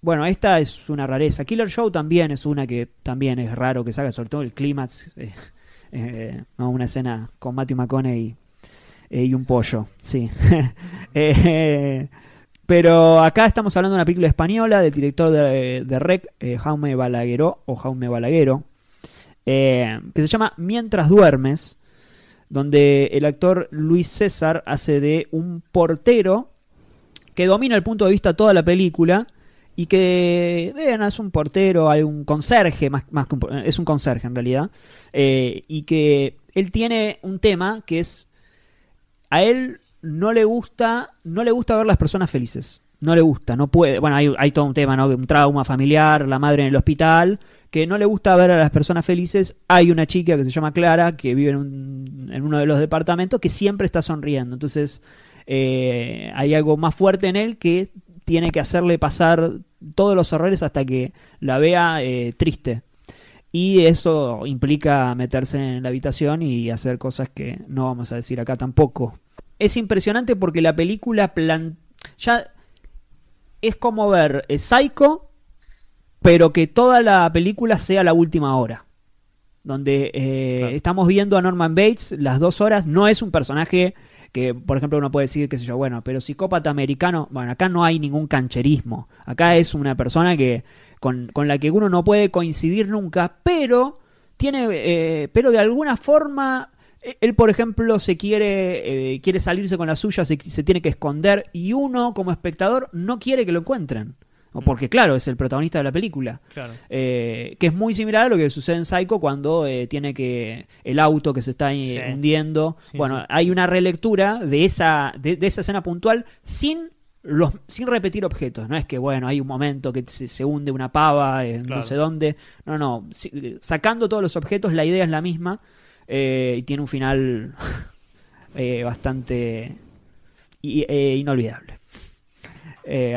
bueno, esta es una rareza. Killer Show también es una que también es raro que salga, sobre todo el clímax. eh, eh, una escena con Matthew McConaughey eh, y un pollo, sí. Pero acá estamos hablando de una película española del director de, Rec, Jaume Balagueró, o Jaume Balaguero, que se llama Mientras duermes, donde el actor Luis César hace de un portero que domina el punto de vista toda la película y que vean, es un portero, hay un conserje, más, más es un conserje en realidad, eh, y que él tiene un tema que es a él no le gusta, no le gusta ver las personas felices. No le gusta, no puede. Bueno, hay, hay todo un tema, ¿no? Un trauma familiar, la madre en el hospital, que no le gusta ver a las personas felices. Hay una chica que se llama Clara, que vive en, un- en uno de los departamentos, que siempre está sonriendo. Entonces, eh, hay algo más fuerte en él que tiene que hacerle pasar todos los errores hasta que la vea eh, triste. Y eso implica meterse en la habitación y hacer cosas que no vamos a decir acá tampoco. Es impresionante porque la película plan... ya es como ver eh, Psycho, pero que toda la película sea la última hora. Donde eh, Claro. estamos viendo a Norman Bates las dos horas. No es un personaje que, por ejemplo, uno puede decir, qué sé yo, bueno, pero psicópata americano. Bueno, acá no hay ningún cancherismo. Acá es una persona que con, con la que uno no puede coincidir nunca, pero tiene, eh, pero de alguna forma, eh, él por ejemplo se quiere, eh, quiere salirse con la suya, se, se tiene que esconder y uno como espectador no quiere que lo encuentren, O porque claro es el protagonista de la película. Claro. Eh, que es muy similar a lo que sucede en Psycho cuando eh, tiene que el auto que se está Sí. hundiendo. Sí, bueno, sí. hay una relectura de esa, de, de esa escena puntual sin los, sin repetir objetos. No es que, bueno, hay un momento que se, se hunde una pava en Claro. no sé dónde. No, no. si- sacando todos los objetos, la idea es la misma. eh, y tiene un final eh, bastante i- eh, inolvidable. Eh,